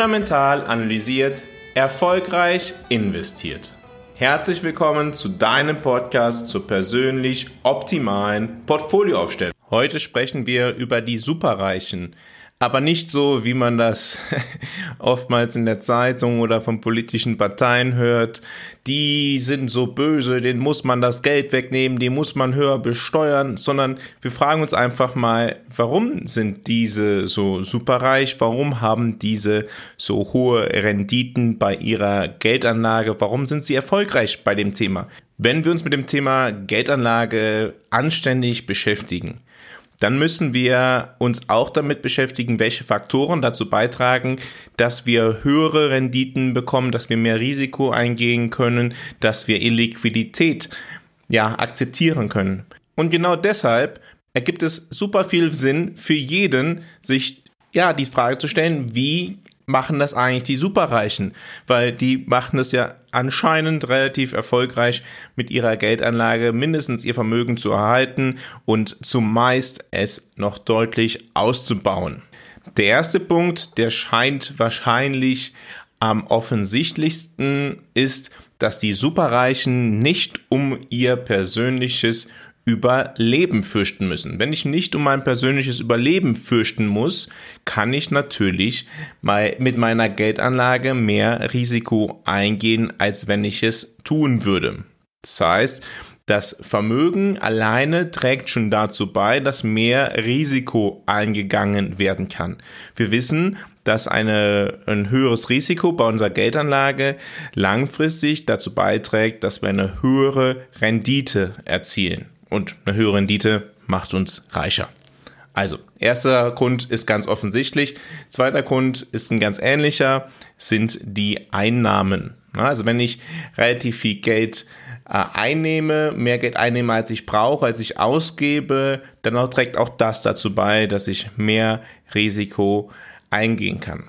fundamental analysiert, erfolgreich investiert. Herzlich willkommen zu deinem Podcast zur persönlich optimalen Portfolioaufstellung. Heute sprechen wir über die Superreichen aber nicht so, wie man das oftmals in der Zeitung oder von politischen Parteien hört. Die sind so böse, denen muss man das Geld wegnehmen, die muss man höher besteuern, sondern wir fragen uns einfach mal, warum sind diese so superreich? Warum haben diese so hohe Renditen bei ihrer Geldanlage? Warum sind sie erfolgreich bei dem Thema? Wenn wir uns mit dem Thema Geldanlage anständig beschäftigen, dann müssen wir uns auch damit beschäftigen, welche Faktoren dazu beitragen, dass wir höhere Renditen bekommen, dass wir mehr Risiko eingehen können, dass wir Illiquidität ja akzeptieren können. Und genau deshalb ergibt es super viel Sinn für jeden, sich ja die Frage zu stellen, wie machen das eigentlich die Superreichen? Weil die machen das ja anscheinend relativ erfolgreich mit ihrer Geldanlage mindestens ihr Vermögen zu erhalten und zumeist es noch deutlich auszubauen. Der erste Punkt, der scheint wahrscheinlich am offensichtlichsten ist, dass die Superreichen nicht um ihr persönliches Überleben fürchten müssen. Wenn ich nicht um mein persönliches Überleben fürchten muss, kann ich natürlich mit meiner Geldanlage mehr Risiko eingehen, als wenn ich es tun würde. Das heißt, das Vermögen alleine trägt schon dazu bei, dass mehr Risiko eingegangen werden kann. Wir wissen, dass eine, ein höheres Risiko bei unserer Geldanlage langfristig dazu beiträgt, dass wir eine höhere Rendite erzielen und eine höhere Rendite macht uns reicher. Also, erster Grund ist ganz offensichtlich. Zweiter Grund ist ein ganz ähnlicher, sind die Einnahmen. Also, wenn ich relativ viel Geld äh, einnehme, mehr Geld einnehme, als ich brauche, als ich ausgebe, dann auch trägt auch das dazu bei, dass ich mehr Risiko eingehen kann.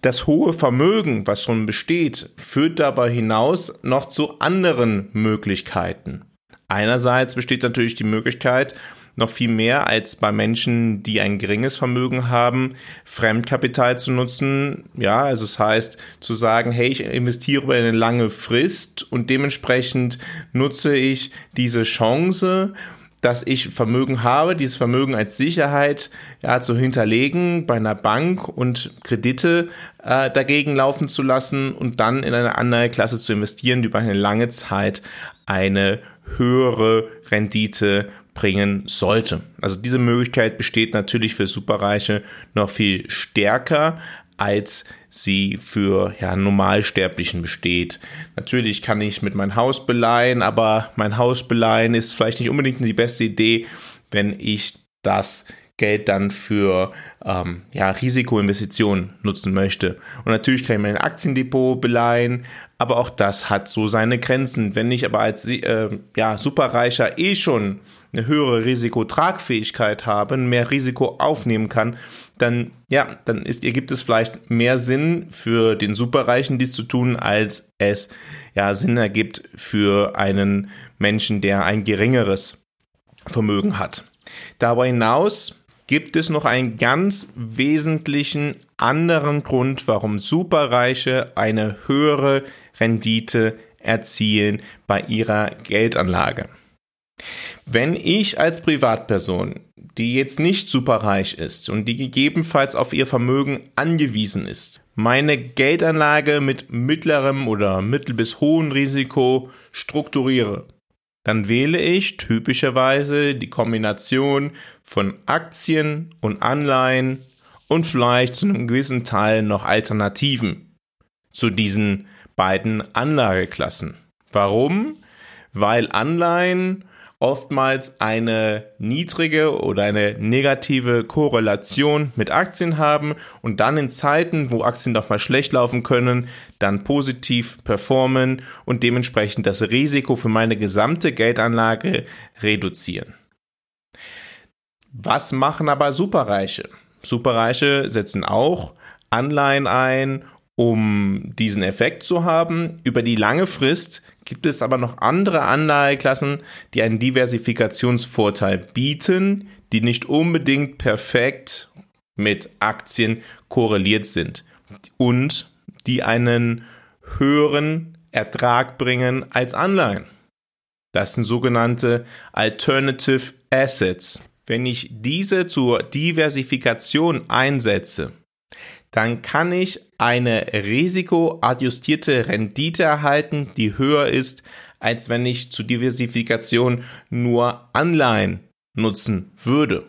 Das hohe Vermögen, was schon besteht, führt dabei hinaus noch zu anderen Möglichkeiten. Einerseits besteht natürlich die Möglichkeit, noch viel mehr als bei Menschen, die ein geringes Vermögen haben, Fremdkapital zu nutzen. Ja, also es das heißt zu sagen, hey, ich investiere über eine lange Frist und dementsprechend nutze ich diese Chance, dass ich Vermögen habe, dieses Vermögen als Sicherheit ja, zu hinterlegen bei einer Bank und Kredite äh, dagegen laufen zu lassen und dann in eine andere Klasse zu investieren, die über eine lange Zeit eine höhere Rendite bringen sollte. Also diese Möglichkeit besteht natürlich für Superreiche noch viel stärker, als sie für ja, Normalsterblichen besteht. Natürlich kann ich mit mein Haus beleihen, aber mein Haus beleihen ist vielleicht nicht unbedingt die beste Idee, wenn ich das Geld dann für ähm, ja, Risikoinvestitionen nutzen möchte. Und natürlich kann ich mein Aktiendepot beleihen, aber auch das hat so seine Grenzen. Wenn ich aber als äh, ja, Superreicher eh schon eine höhere Risikotragfähigkeit habe, mehr Risiko aufnehmen kann, dann ja, dann ist, ergibt es vielleicht mehr Sinn für den Superreichen dies zu tun, als es ja Sinn ergibt für einen Menschen, der ein geringeres Vermögen hat. Darüber hinaus gibt es noch einen ganz wesentlichen anderen Grund, warum Superreiche eine höhere Rendite erzielen bei ihrer Geldanlage. Wenn ich als Privatperson, die jetzt nicht superreich ist und die gegebenenfalls auf ihr Vermögen angewiesen ist, meine Geldanlage mit mittlerem oder mittel bis hohem Risiko strukturiere, dann wähle ich typischerweise die Kombination von Aktien und Anleihen und vielleicht zu einem gewissen Teil noch Alternativen zu diesen beiden Anlageklassen. Warum? Weil Anleihen oftmals eine niedrige oder eine negative Korrelation mit Aktien haben und dann in Zeiten, wo Aktien doch mal schlecht laufen können, dann positiv performen und dementsprechend das Risiko für meine gesamte Geldanlage reduzieren. Was machen aber Superreiche? Superreiche setzen auch Anleihen ein um diesen Effekt zu haben. Über die lange Frist gibt es aber noch andere Anlageklassen, die einen Diversifikationsvorteil bieten, die nicht unbedingt perfekt mit Aktien korreliert sind. und die einen höheren Ertrag bringen als Anleihen. Das sind sogenannte Alternative Assets. Wenn ich diese zur Diversifikation einsetze, dann kann ich eine risikoadjustierte Rendite erhalten, die höher ist, als wenn ich zur Diversifikation nur Anleihen nutzen würde.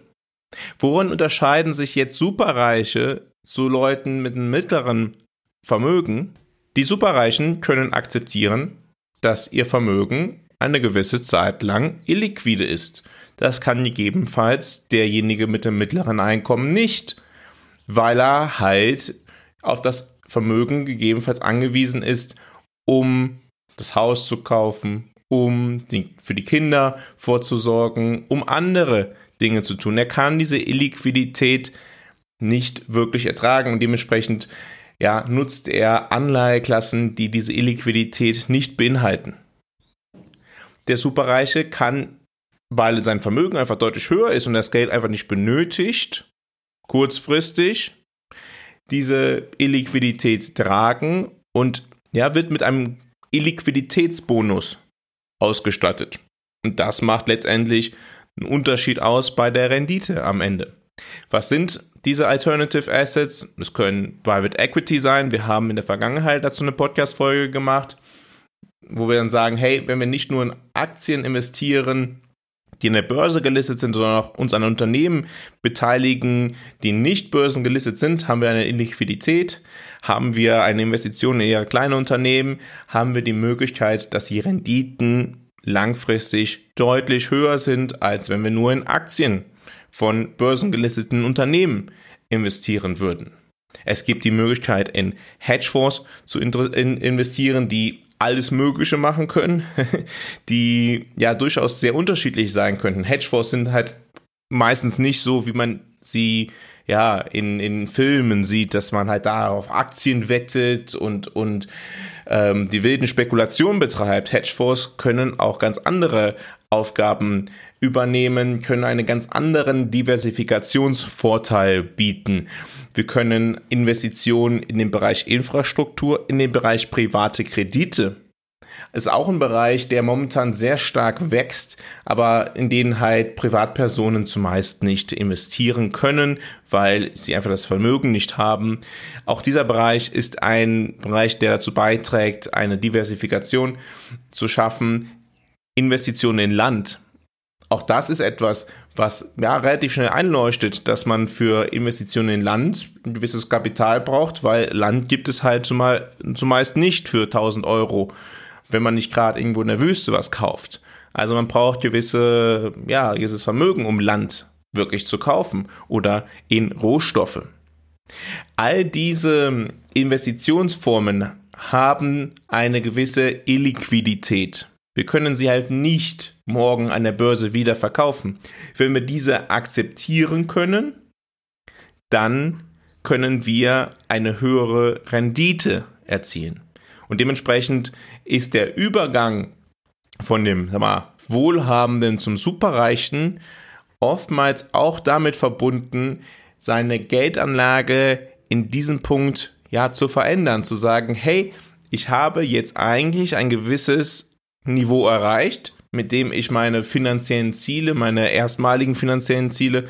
Worin unterscheiden sich jetzt Superreiche zu Leuten mit einem mittleren Vermögen? Die Superreichen können akzeptieren, dass ihr Vermögen eine gewisse Zeit lang illiquide ist. Das kann gegebenenfalls derjenige mit dem mittleren Einkommen nicht, weil er halt auf das Vermögen gegebenenfalls angewiesen ist, um das Haus zu kaufen, um die, für die Kinder vorzusorgen, um andere Dinge zu tun. Er kann diese Illiquidität nicht wirklich ertragen und dementsprechend ja, nutzt er Anleiheklassen, die diese Illiquidität nicht beinhalten. Der Superreiche kann, weil sein Vermögen einfach deutlich höher ist und das Geld einfach nicht benötigt, kurzfristig diese Illiquidität tragen und ja, wird mit einem Illiquiditätsbonus ausgestattet. Und das macht letztendlich einen Unterschied aus bei der Rendite am Ende. Was sind diese Alternative Assets? Es können Private Equity sein. Wir haben in der Vergangenheit dazu eine Podcast-Folge gemacht, wo wir dann sagen, hey, wenn wir nicht nur in Aktien investieren, die in der Börse gelistet sind, sondern auch uns an Unternehmen beteiligen, die nicht börsengelistet sind, haben wir eine Liquidität, haben wir eine Investition in eher kleine Unternehmen, haben wir die Möglichkeit, dass die Renditen langfristig deutlich höher sind, als wenn wir nur in Aktien von börsengelisteten Unternehmen investieren würden. Es gibt die Möglichkeit, in Hedgefonds zu investieren, die alles Mögliche machen können, die ja durchaus sehr unterschiedlich sein könnten. Hedgefonds sind halt meistens nicht so, wie man sie ja in, in Filmen sieht, dass man halt da auf Aktien wettet und, und ähm, die wilden Spekulationen betreibt. Hedgefonds können auch ganz andere Aufgaben übernehmen, können einen ganz anderen Diversifikationsvorteil bieten. Wir können Investitionen in den Bereich Infrastruktur, in den Bereich private Kredite. Ist auch ein Bereich, der momentan sehr stark wächst, aber in den halt Privatpersonen zumeist nicht investieren können, weil sie einfach das Vermögen nicht haben. Auch dieser Bereich ist ein Bereich, der dazu beiträgt, eine Diversifikation zu schaffen. Investitionen in Land auch das ist etwas, was ja relativ schnell einleuchtet, dass man für Investitionen in Land ein gewisses Kapital braucht, weil Land gibt es halt zumal, zumeist nicht für 1000 Euro, wenn man nicht gerade irgendwo in der Wüste was kauft. Also man braucht gewisse, ja, gewisses Vermögen, um Land wirklich zu kaufen oder in Rohstoffe. All diese Investitionsformen haben eine gewisse Illiquidität. Wir können sie halt nicht morgen an der Börse wieder verkaufen. Wenn wir diese akzeptieren können, dann können wir eine höhere Rendite erzielen. Und dementsprechend ist der Übergang von dem sag mal, Wohlhabenden zum Superreichen oftmals auch damit verbunden, seine Geldanlage in diesem Punkt ja zu verändern, zu sagen, hey, ich habe jetzt eigentlich ein gewisses Niveau erreicht, mit dem ich meine finanziellen Ziele, meine erstmaligen finanziellen Ziele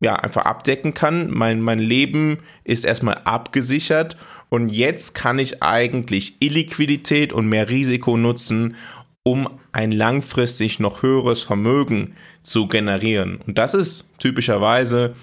ja, einfach abdecken kann. Mein, mein Leben ist erstmal abgesichert und jetzt kann ich eigentlich Illiquidität und mehr Risiko nutzen, um ein langfristig noch höheres Vermögen zu generieren. Und das ist typischerweise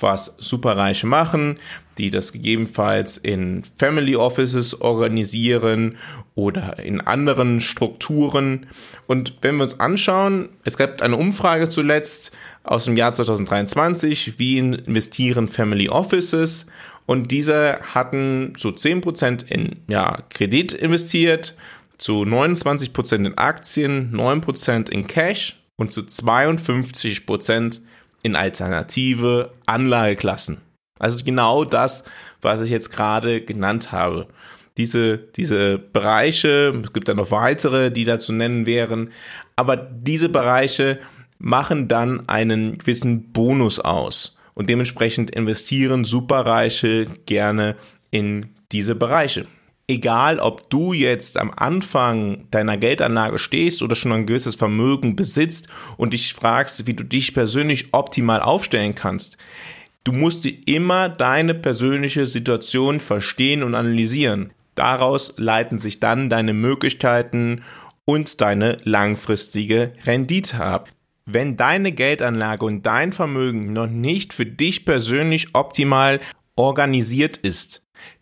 was Superreiche machen, die das gegebenenfalls in Family Offices organisieren oder in anderen Strukturen. Und wenn wir uns anschauen, es gab eine Umfrage zuletzt aus dem Jahr 2023, wie investieren Family Offices? Und diese hatten zu 10% in ja, Kredit investiert, zu 29% in Aktien, 9% in Cash und zu 52% in alternative Anlageklassen. Also genau das, was ich jetzt gerade genannt habe. Diese, diese Bereiche, es gibt ja noch weitere, die da zu nennen wären, aber diese Bereiche machen dann einen gewissen Bonus aus. Und dementsprechend investieren Superreiche gerne in diese Bereiche. Egal, ob du jetzt am Anfang deiner Geldanlage stehst oder schon ein gewisses Vermögen besitzt und dich fragst, wie du dich persönlich optimal aufstellen kannst, du musst dir immer deine persönliche Situation verstehen und analysieren. Daraus leiten sich dann deine Möglichkeiten und deine langfristige Rendite ab. Wenn deine Geldanlage und dein Vermögen noch nicht für dich persönlich optimal organisiert ist,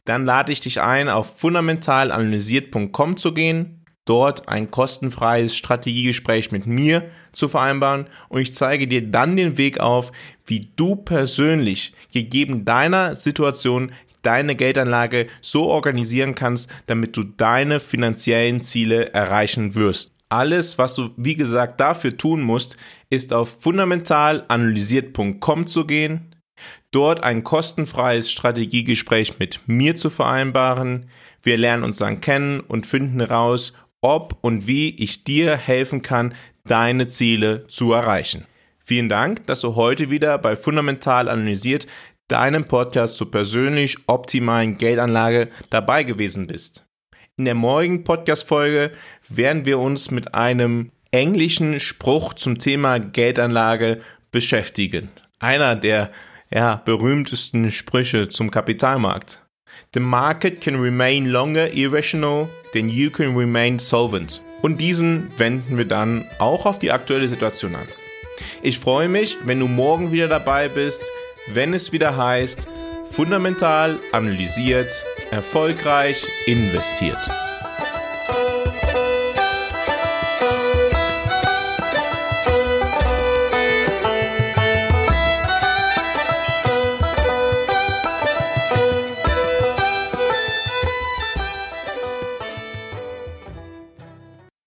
dann lade ich dich ein, auf fundamentalanalysiert.com zu gehen, dort ein kostenfreies Strategiegespräch mit mir zu vereinbaren und ich zeige dir dann den Weg auf, wie du persönlich, gegeben deiner Situation, deine Geldanlage so organisieren kannst, damit du deine finanziellen Ziele erreichen wirst. Alles, was du, wie gesagt, dafür tun musst, ist auf fundamentalanalysiert.com zu gehen, dort ein kostenfreies Strategiegespräch mit mir zu vereinbaren. Wir lernen uns dann kennen und finden heraus, ob und wie ich dir helfen kann, deine Ziele zu erreichen. Vielen Dank, dass du heute wieder bei Fundamental Analysiert, deinem Podcast zur persönlich optimalen Geldanlage dabei gewesen bist. In der morgigen Podcast-Folge werden wir uns mit einem englischen Spruch zum Thema Geldanlage beschäftigen. Einer der ja, berühmtesten Sprüche zum Kapitalmarkt. The market can remain longer irrational than you can remain solvent. Und diesen wenden wir dann auch auf die aktuelle Situation an. Ich freue mich, wenn du morgen wieder dabei bist, wenn es wieder heißt, fundamental analysiert, erfolgreich investiert.